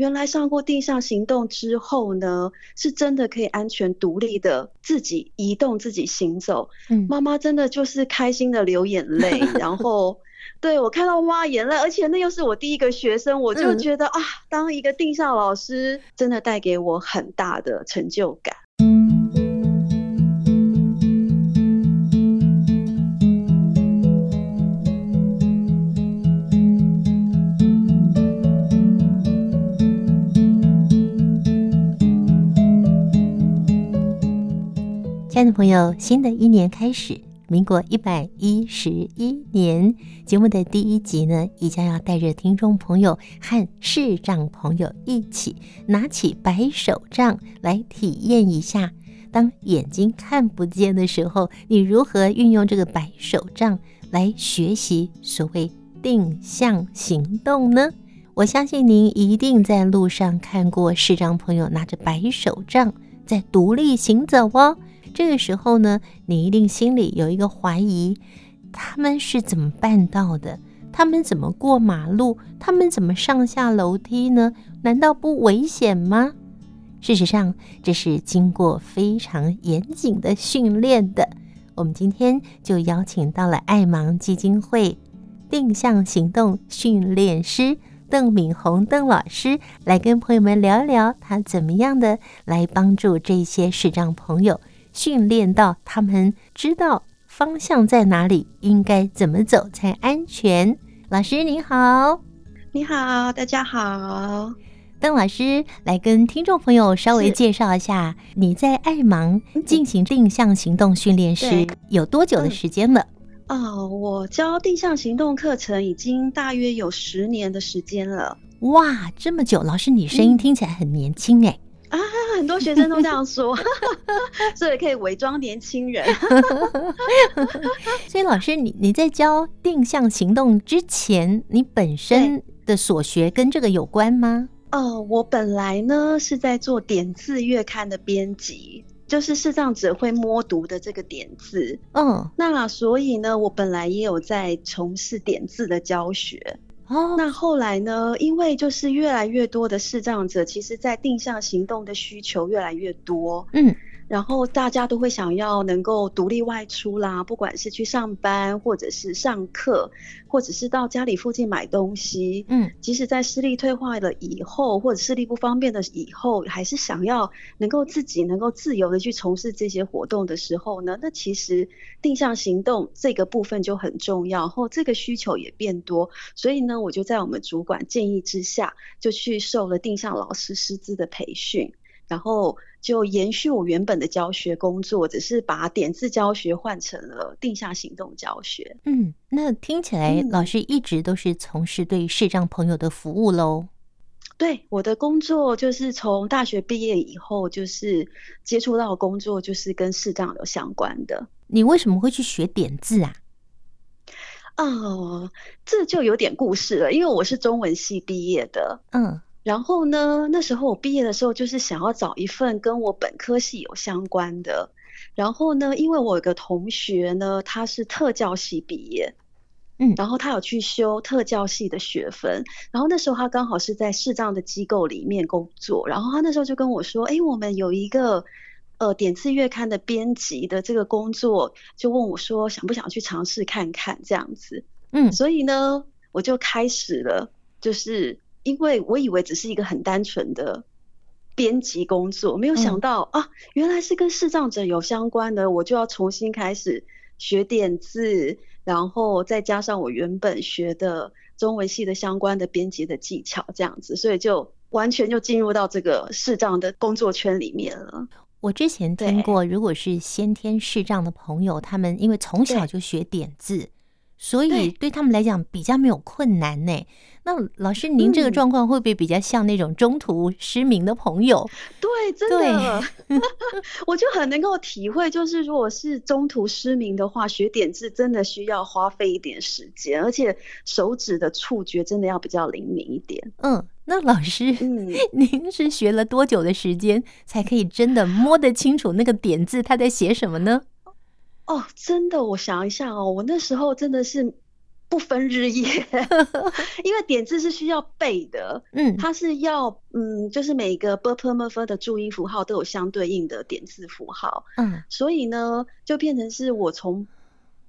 原来上过定向行动之后呢，是真的可以安全独立的自己移动、自己行走。嗯，妈妈真的就是开心的流眼泪，然后对我看到哇眼泪，而且那又是我第一个学生，我就觉得、嗯、啊，当一个定向老师真的带给我很大的成就感。亲爱的朋友，新的一年开始，民国一百一十一年节目的第一集呢，也将要带着听众朋友和视障朋友一起拿起白手杖来体验一下，当眼睛看不见的时候，你如何运用这个白手杖来学习所谓定向行动呢？我相信您一定在路上看过视障朋友拿着白手杖在独立行走哦。这个时候呢，你一定心里有一个怀疑：他们是怎么办到的？他们怎么过马路？他们怎么上下楼梯呢？难道不危险吗？事实上，这是经过非常严谨的训练的。我们今天就邀请到了爱盲基金会定向行动训练师邓敏红邓老师来跟朋友们聊一聊，他怎么样的来帮助这些视障朋友。训练到他们知道方向在哪里，应该怎么走才安全。老师你好，你好，大家好。邓老师来跟听众朋友稍微介绍一下，你在爱盲进行定向行动训练时有多久的时间了？嗯、哦，我教定向行动课程已经大约有十年的时间了。哇，这么久！老师，你声音听起来很年轻哎。嗯啊，很多学生都这样说，所以可以伪装年轻人。所以老师，你你在教定向行动之前，你本身的所学跟这个有关吗？哦，我本来呢是在做点字月刊的编辑，就是视障者会摸读的这个点字。嗯，那所以呢，我本来也有在从事点字的教学。哦，那后来呢？因为就是越来越多的视障者，其实在定向行动的需求越来越多。嗯。然后大家都会想要能够独立外出啦，不管是去上班，或者是上课，或者是到家里附近买东西。嗯，即使在视力退化了以后，或者视力不方便的以后，还是想要能够自己能够自由的去从事这些活动的时候呢，那其实定向行动这个部分就很重要，然后这个需求也变多，所以呢，我就在我们主管建议之下，就去受了定向老师师资的培训。然后就延续我原本的教学工作，只是把点字教学换成了定向行动教学。嗯，那听起来老师一直都是从事对视障朋友的服务喽？对，我的工作就是从大学毕业以后，就是接触到的工作就是跟视障有相关的。你为什么会去学点字啊？哦，这就有点故事了，因为我是中文系毕业的。嗯。然后呢，那时候我毕业的时候，就是想要找一份跟我本科系有相关的。然后呢，因为我有个同学呢，他是特教系毕业，嗯，然后他有去修特教系的学分。然后那时候他刚好是在视障的机构里面工作。然后他那时候就跟我说：“哎，我们有一个呃点字月刊的编辑的这个工作，就问我说想不想去尝试看看这样子。”嗯，所以呢，我就开始了，就是。因为我以为只是一个很单纯的编辑工作，没有想到、嗯、啊，原来是跟视障者有相关的，我就要重新开始学点字，然后再加上我原本学的中文系的相关的编辑的技巧，这样子，所以就完全就进入到这个视障的工作圈里面了。我之前听过，如果是先天视障的朋友，他们因为从小就学点字，所以对他们来讲比较没有困难呢。那老师，您这个状况会不会比较像那种中途失明的朋友？嗯、对，真的，我就很能够体会，就是如果是中途失明的话，学点字真的需要花费一点时间，而且手指的触觉真的要比较灵敏一点。嗯，那老师，嗯，您是学了多久的时间才可以真的摸得清楚那个点字他在写什么呢？哦，真的。我想一下哦，我那时候真的是不分日夜，因为点字是需要背的。嗯，它是要，嗯，就是每个 BPMF 的注音符号都有相对应的点字符号。嗯，所以呢，就变成是我从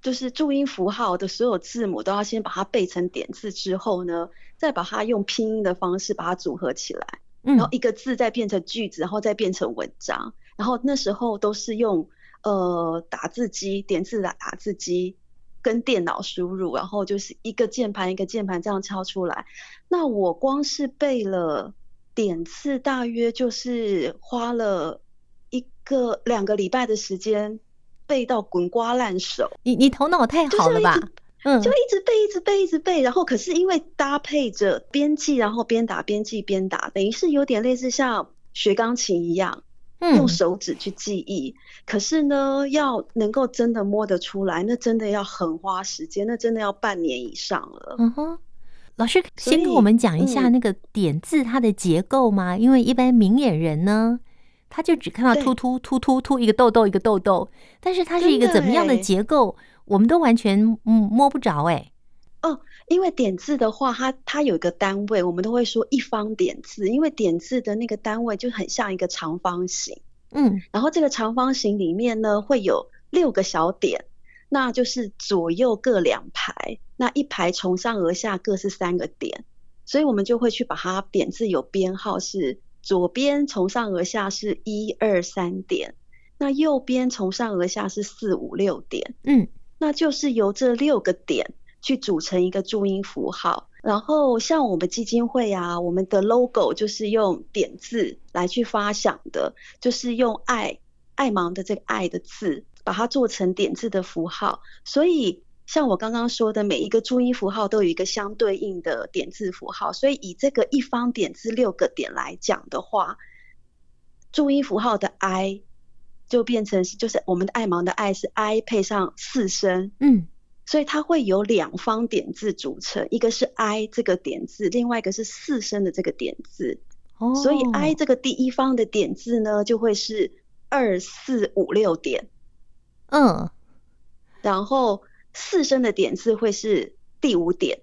就是注音符号的所有字母都要先把它背成点字之后呢，再把它用拼音的方式把它组合起来，然后一个字再变成句子，然后再变成文章。然后那时候都是用。呃打字机点字的打字机。跟电脑输入，然后就是一个键盘一个键盘这样敲出来。那我光是背了点字，大约就是花了一个两个礼拜的时间背到滚瓜烂熟。你你头脑太好了吧？嗯，就一直背，一直背，一直背。然后可是因为搭配着编记，然后边打边记边打，等于是有点类似像学钢琴一样。用手指去记忆，嗯，可是呢，要能够真的摸得出来，那真的要很花时间，那真的要半年以上了。嗯哼，老师先跟我们讲一下那个点字它的结构吗？嗯，因为一般明眼人呢，他就只看到突突突突突一个痘痘一个痘痘，但是它是一个怎么样的结构，我们都完全嗯摸不着哎。哦，因为点字的话，它它有一个单位，我们都会说一方点字，因为点字的那个单位就很像一个长方形，嗯，然后这个长方形里面呢会有六个小点，那就是左右各两排，那一排从上而下各是三个点，所以我们就会去把它点字有编号，是左边从上而下是一二三点，那右边从上而下是四五六点，嗯，那就是由这六个点。去组成一个注音符号，然后像我们基金会啊，我们的 logo 就是用点字来去发想的，就是用爱爱盲的这个爱的字，把它做成点字的符号。所以像我刚刚说的，每一个注音符号都有一个相对应的点字符号。所以以这个一方点字六个点来讲的话，注音符号的 I 就变成是就是我们的爱盲的爱是 I 配上四声，嗯。所以它会有两方点字组成，一个是 I 这个点字，另外一个是四声的这个点字。哦，所以 I 这个第一方的点字呢，就会是二四五六点。嗯，然后四声的点字会是第五点。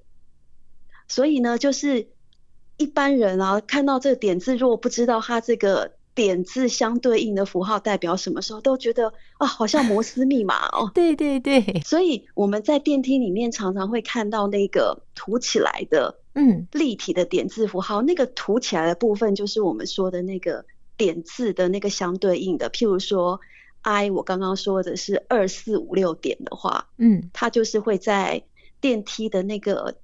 所以呢，就是一般人啊，看到这个点字，如果不知道它这个。点字相对应的符号代表什么时候都觉得啊，好像摩斯密码哦。对对对，所以我们在电梯里面常常会看到那个涂起来的，嗯，立体的点字符号。嗯，那个涂起来的部分就是我们说的那个点字的那个相对应的。譬如说，I 我刚刚说的是二四五六点的话，嗯，它就是会在电梯的那个。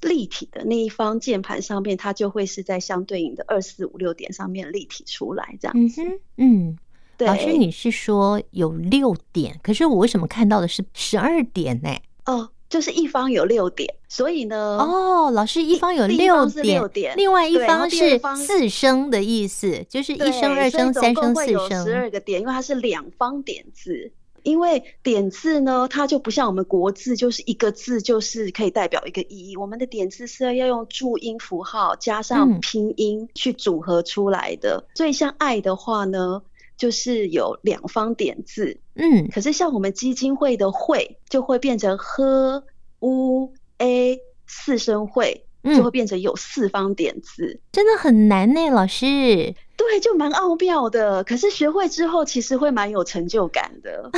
立体的那一方键盘上面，它就会是在相对应的二四五六点上面立体出来这样子。嗯，嗯，对。老师，你是说有六点，可是我为什么看到的是十二点呢？哦，就是一方有六点，所以呢，哦，老师一方有六点，六点，另外一方是四声的意思，就是一声、二声、三声、四声，十二个点，因为它是两方点字。因为点字呢，它就不像我们国字，就是一个字就是可以代表一个意义。我们的点字是要用注音符号加上拼音去组合出来的。嗯、所以像爱的话呢，就是有两方点字。嗯，可是像我们基金会的会，就会变成 h u a 四声会。就会变成有四方点字，嗯、真的很难呢，老师。对，就蛮奥妙的。可是学会之后，其实会蛮有成就感的。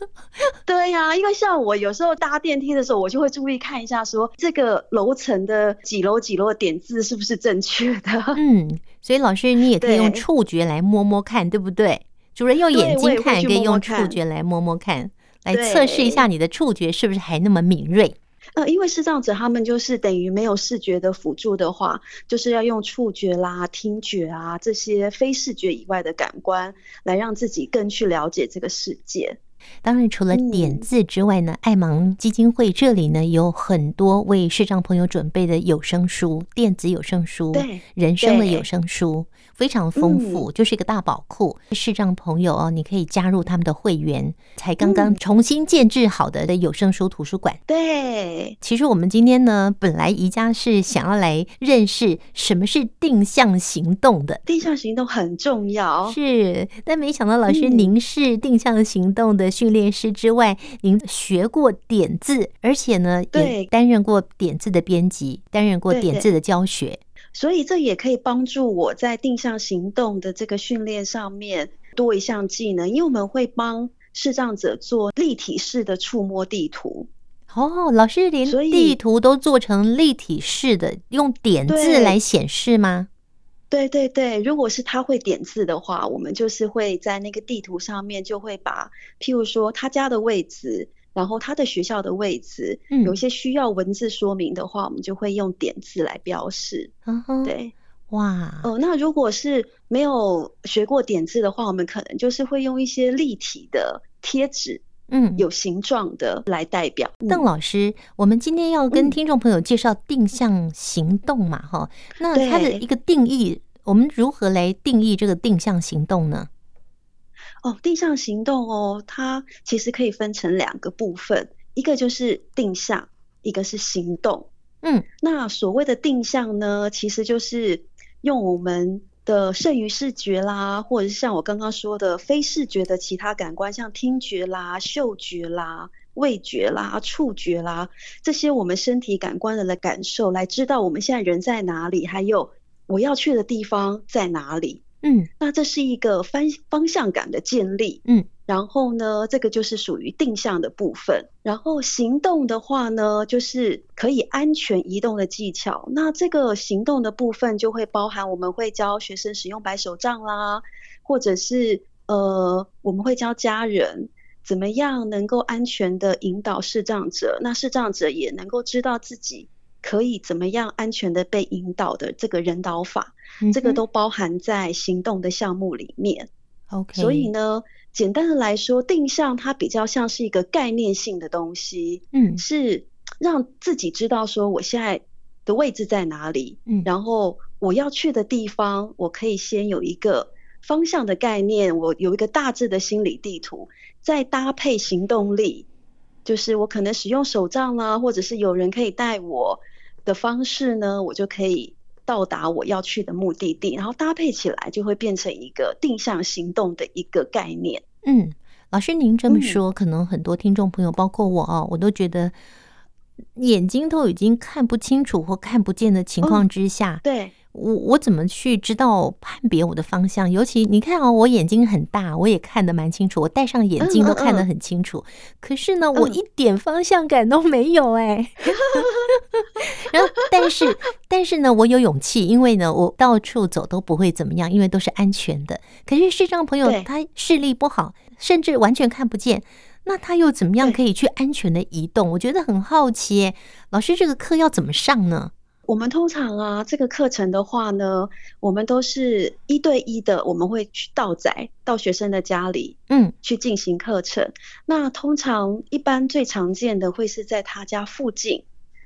对呀、啊，因为像我有时候搭电梯的时候，我就会注意看一下说，说这个楼层的几楼几楼的点字是不是正确的。嗯，所以老师你也可以用触觉来摸摸看，对，对不对？主人用眼睛看，可以用触觉来摸摸看，来测试一下你的触觉是不是还那么敏锐。呃，因为是这样子他们就是等于没有视觉的辅助的话，就是要用触觉啦、听觉啊这些非视觉以外的感官来让自己更去了解这个世界。当然，除了点字之外呢，嗯、爱盲基金会这里呢有很多为视障朋友准备的有声书、电子有声书、对人生的有声书。非常丰富，嗯，就是一个大宝库。视障朋友哦，你可以加入他们的会员，才刚刚重新建制好的的有声书图书馆。对，其实我们今天呢，本来宜家是想要来认识什么是定向行动的。定向行动很重要，是，但没想到老师您是定向行动的训练师之外，您学过点字，而且呢，也担任过点字的编辑，担任过点字的教学，对对，所以这也可以帮助我在定向行动的这个训练上面多一项技能，因为我们会帮视障者做立体式的触摸地图。哦，老师连地图都做成立体式的，用点字来显示吗？对对对，如果是他会点字的话，我们就是会在那个地图上面就会把，譬如说他家的位置，然后他的学校的位置，嗯，有一些需要文字说明的话，我们就会用点字来标示。嗯哼，对，哇，哦，那如果是没有学过点字的话，我们可能就是会用一些立体的贴纸。嗯，有形状的来代表。邓老师，我们今天要跟听众朋友介绍定向行动嘛，哈、嗯，那它的一个定义，我们如何来定义这个定向行动呢？哦，定向行动哦，它其实可以分成两个部分，一个就是定向，一个是行动。嗯，那所谓的定向呢，其实就是用我们。的剩余视觉啦，或者是像我刚刚说的非视觉的其他感官，像听觉啦、嗅觉啦、味觉啦、触觉啦，这些我们身体感官的感受，来知道我们现在人在哪里，还有我要去的地方在哪里。嗯，那这是一个方方向感的建立。嗯。然后呢，这个就是属于定向的部分。然后行动的话呢，就是可以安全移动的技巧。那这个行动的部分就会包含我们会教学生使用白手杖啦，或者是呃，我们会教家人怎么样能够安全的引导视障者，那视障者也能够知道自己可以怎么样安全的被引导的这个人导法，嗯、这个都包含在行动的项目里面。OK，所以呢。简单的来说，定向它比较像是一个概念性的东西，嗯，是让自己知道说我现在的位置在哪里，嗯，然后我要去的地方，我可以先有一个方向的概念，我有一个大致的心理地图，再搭配行动力，就是我可能使用手杖啦，或者是有人可以带我的方式呢，我就可以。到达我要去的目的地，然后搭配起来就会变成一个定向行动的一个概念。嗯，老师您这么说，嗯、可能很多听众朋友，包括我啊，我都觉得眼睛都已经看不清楚或看不见的情况之下，哦、对。我我怎么去知道判别我的方向？尤其你看哦，我眼睛很大，我也看得蛮清楚，我戴上眼镜都看得很清楚。嗯嗯嗯，可是呢，我一点方向感都没有哎。然后，但是但是呢，我有勇气，因为呢，我到处走都不会怎么样，因为都是安全的。可是视障朋友他视力不好，甚至完全看不见，那他又怎么样可以去安全的移动？我觉得很好奇，老师这个课要怎么上呢？我们通常啊，这个课程的话呢，我们都是一对一的，我们会去到宅到学生的家里，嗯，去进行课程。那通常一般最常见的会是在他家附近，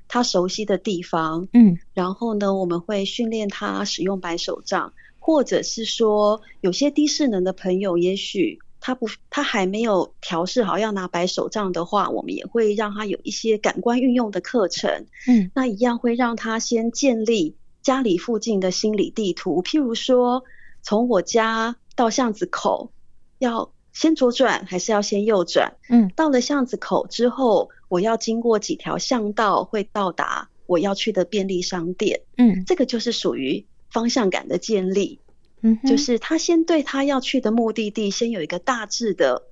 他熟悉的地方，嗯，然后呢，我们会训练他使用白手杖，或者是说有些低势能的朋友，也许。他不，他还没有调试好要拿白手杖的话，我们也会让他有一些感官运用的课程。嗯，那一样会让他先建立家里附近的心理地图。譬如说，从我家到巷子口，要先左转还是要先右转？嗯，到了巷子口之后，我要经过几条巷道，会到达我要去的便利商店。嗯，这个就是属于方向感的建立。嗯，就是他先对他要去的目的地先有一个大致的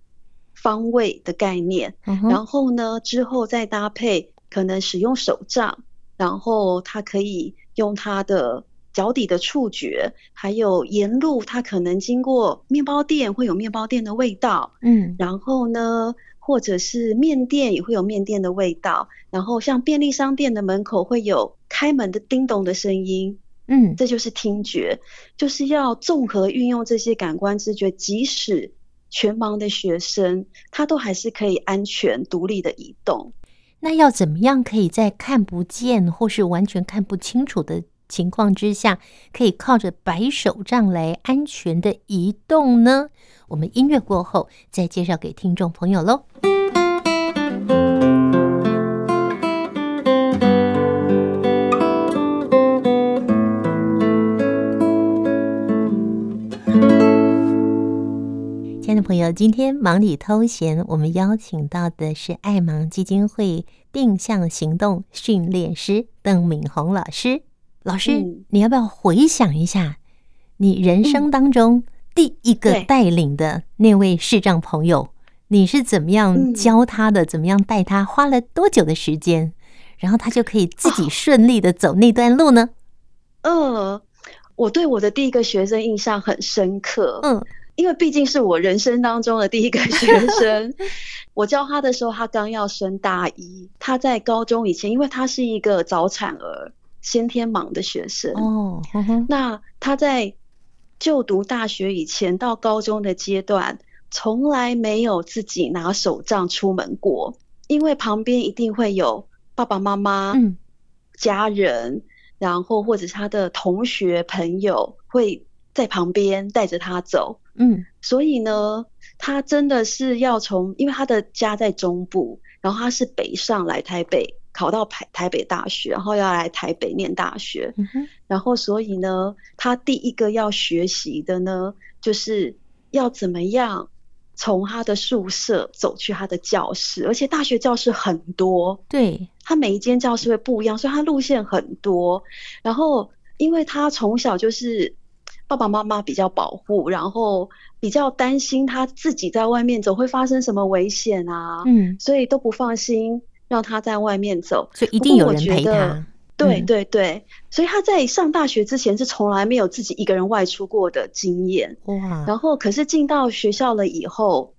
方位的概念，嗯，然后呢，之后再搭配可能使用手杖，然后他可以用他的脚底的触觉，还有沿路他可能经过面包店会有面包店的味道，嗯，然后呢，或者是面店也会有面店的味道，然后像便利商店的门口会有开门的叮咚的声音。嗯，这就是听觉，就是要综合运用这些感官知觉，即使全盲的学生，他都还是可以安全独立的移动。那要怎么样可以在看不见或是完全看不清楚的情况之下，可以靠着白手杖来安全的移动呢？我们音乐过后再介绍给听众朋友喽。朋友，今天忙里偷闲，我们邀请到的是爱盲基金会定向行动训练师邓敏红老师。老师，嗯、你要不要回想一下，你人生当中第一个带领的那位视障朋友，嗯、你是怎么样教他的？嗯、怎么样带他？花了多久的时间？然后他就可以自己顺利的走那段路呢？嗯、呃，我对我的第一个学生印象很深刻。嗯。因为毕竟是我人生当中的第一个学生，我教他的时候，他刚要升大一。他在高中以前，因为他是一个早产儿、先天盲的学生哦。那他在就读大学以前到高中的阶段，从来没有自己拿手杖出门过，因为旁边一定会有爸爸妈妈、嗯、家人，然后或者是他的同学朋友会在旁边带着他走。嗯，所以呢，他真的是要从，因为他的家在中部，然后他是北上来台北考到台台北大学，然后要来台北念大学。嗯，然后所以呢，他第一个要学习的呢，就是要怎么样从他的宿舍走去他的教室，而且大学教室很多，对，他每一间教室会不一样，所以他路线很多。然后，因为他从小就是。爸爸妈妈比较保护，然后比较担心他自己在外面走会发生什么危险啊，嗯，所以都不放心让他在外面走，所以一定有人陪他。对对对，所以他在上大学之前是从来没有自己一个人外出过的经验。哇，然后可是进到学校了以后，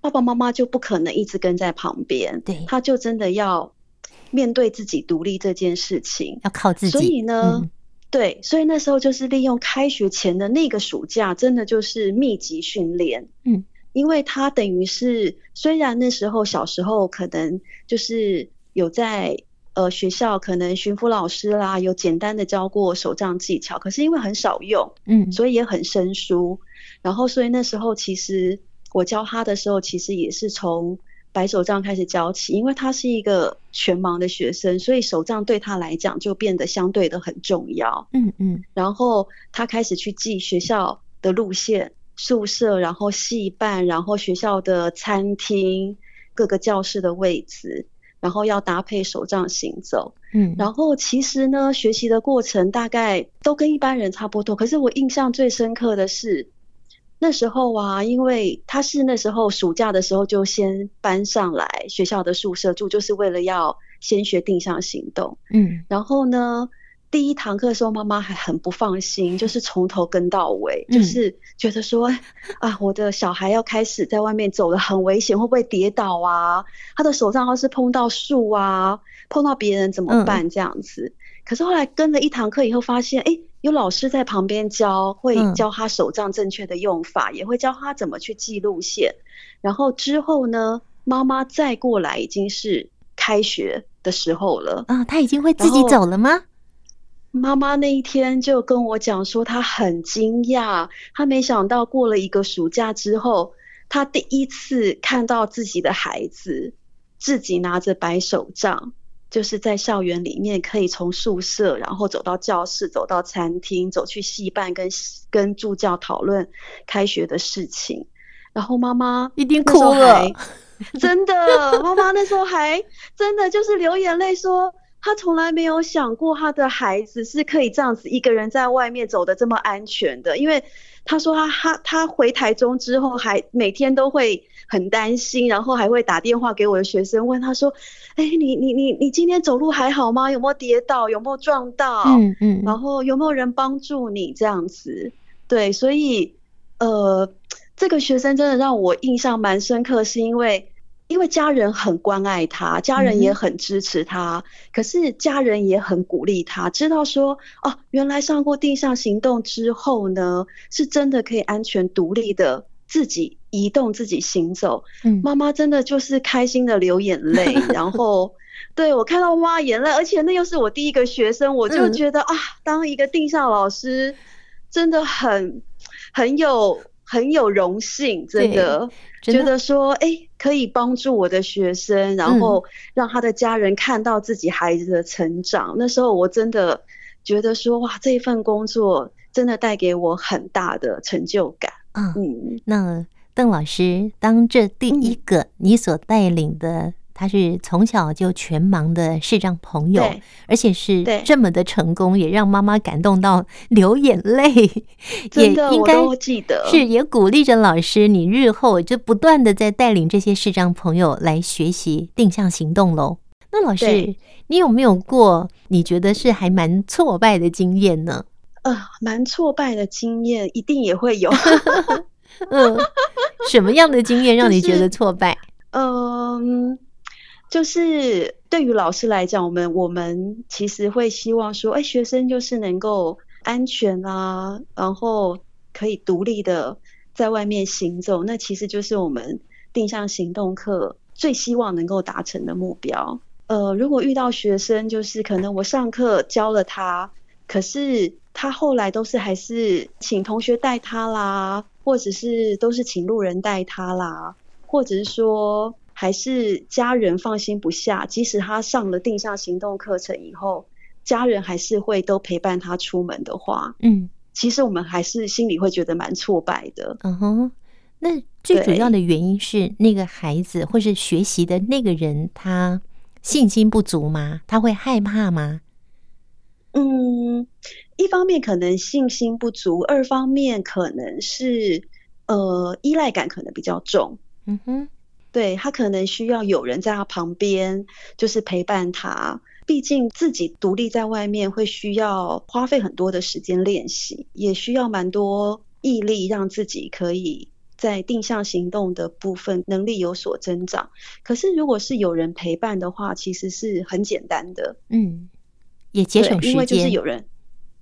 爸爸妈妈就不可能一直跟在旁边，对，他就真的要面对自己独立这件事情，要靠自己。所以呢。嗯对，所以那时候就是利用开学前的那个暑假，真的就是密集训练。嗯，因为他等于是，虽然那时候小时候可能就是有在呃学校可能巡抚老师啦，有简单的教过手杖技巧，可是因为很少用，嗯，所以也很生疏。然后所以那时候其实我教他的时候，其实也是从。白手杖开始教起，因为他是一个全盲的学生，所以手杖对他来讲就变得相对的很重要。嗯嗯。然后他开始去记学校的路线、宿舍，然后系办，然后学校的餐厅、各个教室的位置，然后要搭配手杖行走。嗯。然后其实呢，学习的过程大概都跟一般人差不多，可是我印象最深刻的是。那时候啊，因为他是那时候暑假的时候就先搬上来学校的宿舍住，就是为了要先学定向行动。嗯，然后呢，第一堂课的时候，妈妈还很不放心，就是从头跟到尾，嗯、就是觉得说啊，我的小孩要开始在外面走了，很危险，会不会跌倒啊？他的手上要是碰到树啊，碰到别人怎么办？这样子。嗯、可是后来跟了一堂课以后，发现哎。诶有老师在旁边教，会教他手杖正确的用法，嗯、也会教他怎么去记路线。然后之后呢，妈妈再过来已经是开学的时候了啊，他已经会自己走了吗？妈妈那一天就跟我讲说，她很惊讶，她没想到过了一个暑假之后，她第一次看到自己的孩子自己拿着白手杖。就是在校园里面，可以从宿舍，然后走到教室，走到餐厅，走去戏办跟跟助教讨论开学的事情。然后妈妈一定哭了，真的，妈妈那时候还真的就是流眼泪，说她从来没有想过他的孩子是可以这样子一个人在外面走的这么安全的，因为。他说他他他回台中之后，还每天都会很担心，然后还会打电话给我的学生，问他说：“哎，你你你你今天走路还好吗？有没有跌倒？有没有撞到？嗯嗯，然后有没有人帮助你这样子？”对，所以呃，这个学生真的让我印象蛮深刻，是因为。因为家人很关爱他，家人也很支持他，嗯、可是家人也很鼓励他，知道说哦，原来上过定向行动之后呢，是真的可以安全独立的自己移动、自己行走。嗯，妈妈真的就是开心的流眼泪，然后对我看到妈眼泪，而且那又是我第一个学生，我就觉得、嗯、啊，当一个定向老师真的很很有。很有荣幸，真的，觉得说，哎、欸，可以帮助我的学生，然后让他的家人看到自己孩子的成长。嗯、那时候我真的觉得说，哇，这一份工作真的带给我很大的成就感。嗯，嗯，那邓老师当这第一个你所带领的。嗯他是从小就全盲的视障朋友，而且是这么的成功，也让妈妈感动到流眼泪。真的，也应该记得是也鼓励着老师，你日后就不断的在带领这些视障朋友来学习定向行动喽。那老师，你有没有过你觉得是还蛮挫败的经验呢？呃，蛮挫败的经验一定也会有。嗯，什么样的经验让你觉得挫败？嗯。呃就是对于老师来讲，我们我们其实会希望说，哎，学生就是能够安全啊，然后可以独立的在外面行走，那其实就是我们定向行动课最希望能够达成的目标。呃，如果遇到学生，就是可能我上课教了他，可是他后来都是还是请同学带他啦，或者是都是请路人带他啦，或者是说。还是家人放心不下，即使他上了定向行动课程以后，家人还是会都陪伴他出门的话，嗯，其实我们还是心里会觉得蛮挫败的。嗯哼，那最主要的原因是那个孩子或是学习的那个人，他信心不足吗？他会害怕吗？嗯，一方面可能信心不足，二方面可能是呃依赖感可能比较重。嗯哼。对，他可能需要有人在他旁边，就是陪伴他。毕竟自己独立在外面，会需要花费很多的时间练习，也需要蛮多毅力，让自己可以在定向行动的部分能力有所增长。可是如果是有人陪伴的话，其实是很简单的。嗯，也节省时间，因为就是有人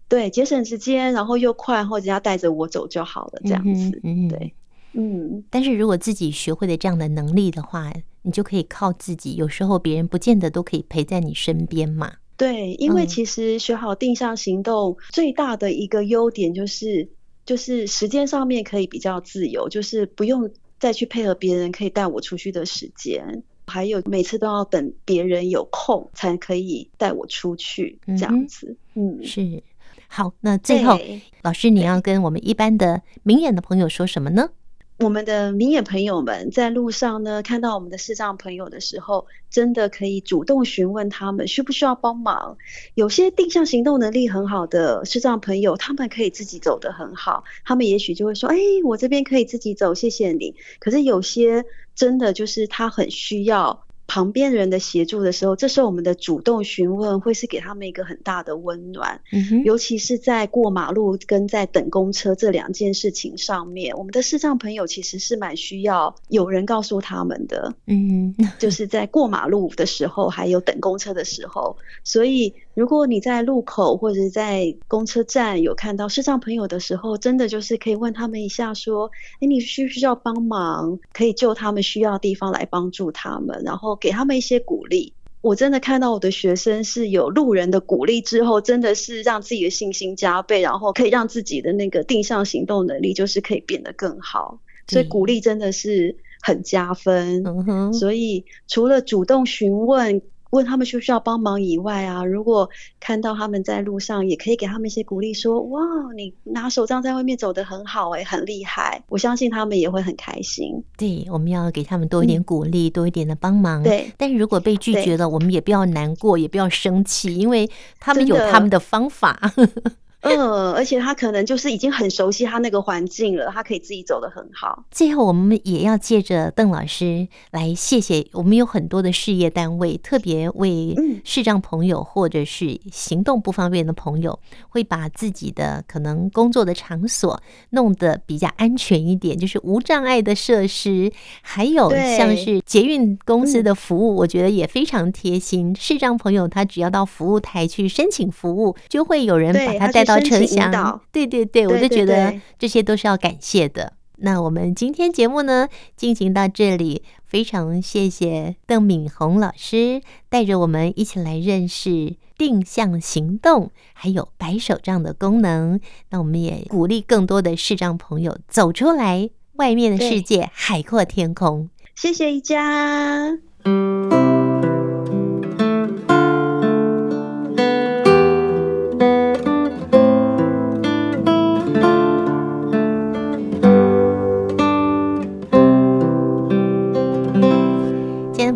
对节省时间，然后又快，或者要带着我走就好了，这样子。嗯，嗯，对。嗯，但是如果自己学会了这样的能力的话，你就可以靠自己。有时候别人不见得都可以陪在你身边嘛。对，因为其实学好定向行动最大的一个优点就是，就是时间上面可以比较自由，就是不用再去配合别人可以带我出去的时间，还有每次都要等别人有空才可以带我出去这样子。嗯，嗯，是。好，那最后老师你要跟我们一般的明眼的朋友说什么呢？我们的明眼朋友们在路上呢，看到我们的视障朋友的时候，真的可以主动询问他们需不需要帮忙。有些定向行动能力很好的视障朋友，他们可以自己走得很好，他们也许就会说：“哎，我这边可以自己走，谢谢你。”可是有些真的就是他很需要。旁边人的协助的时候，这时候我们的主动询问会是给他们一个很大的温暖，嗯哼，尤其是在过马路跟在等公车这两件事情上面，我们的视障朋友其实是蛮需要有人告诉他们的，嗯哼，就是在过马路的时候，还有等公车的时候，所以。如果你在路口或者在公车站有看到视障朋友的时候，真的就是可以问他们一下，说：“哎，你需不需要帮忙？可以就他们需要的地方来帮助他们，然后给他们一些鼓励。”我真的看到我的学生是有路人的鼓励之后，真的是让自己的信心加倍，然后可以让自己的那个定向行动能力就是可以变得更好。所以鼓励真的是很加分。嗯。所以除了主动询问。问他们需不需要帮忙以外啊，如果看到他们在路上，也可以给他们一些鼓励，说：“哇，你拿手杖在外面走得很好，欸，哎，很厉害。”我相信他们也会很开心。对，我们要给他们多一点鼓励，嗯，多一点的帮忙。对，但是如果被拒绝了，我们也不要难过，也不要生气，因为他们有他们的方法。嗯，而且他可能就是已经很熟悉他那个环境了，他可以自己走得很好。最后，我们也要借着邓老师来谢谢我们有很多的事业单位，特别为视障朋友或者是行动不方便的朋友，会把自己的可能工作的场所弄得比较安全一点，就是无障碍的设施，还有像是捷运公司的服务，我觉得也非常贴心。视障朋友他只要到服务台去申请服务，就会有人把他带到。车厢，对对对，我就觉得这些都是要感谢的。那我们今天节目呢，进行到这里，非常谢谢邓敏红老师带着我们一起来认识定向行动，还有白手杖的功能。那我们也鼓励更多的视障朋友走出来，外面的世界海阔天空。谢谢一家。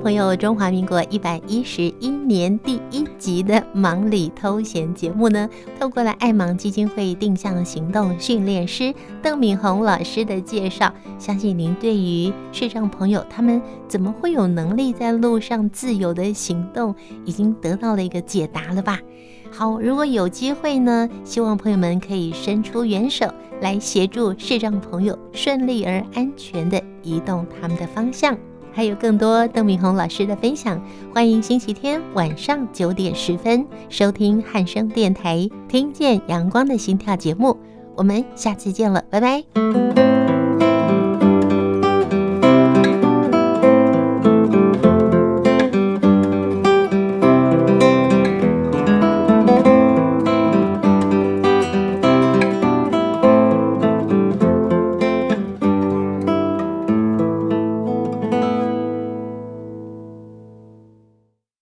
朋友，中华民国一百一十一年第一集的忙里偷闲节目呢，透过了爱盲基金会定向行动训练师邓敏红老师的介绍，相信您对于视障朋友他们怎么会有能力在路上自由的行动，已经得到了一个解答了吧？好，如果有机会呢，希望朋友们可以伸出援手来协助视障朋友顺利而安全地移动他们的方向。还有更多邓敏红老师的分享，欢迎星期天晚上九点十分收听汉声电台《听见阳光的心跳》节目。我们下次见了，拜拜。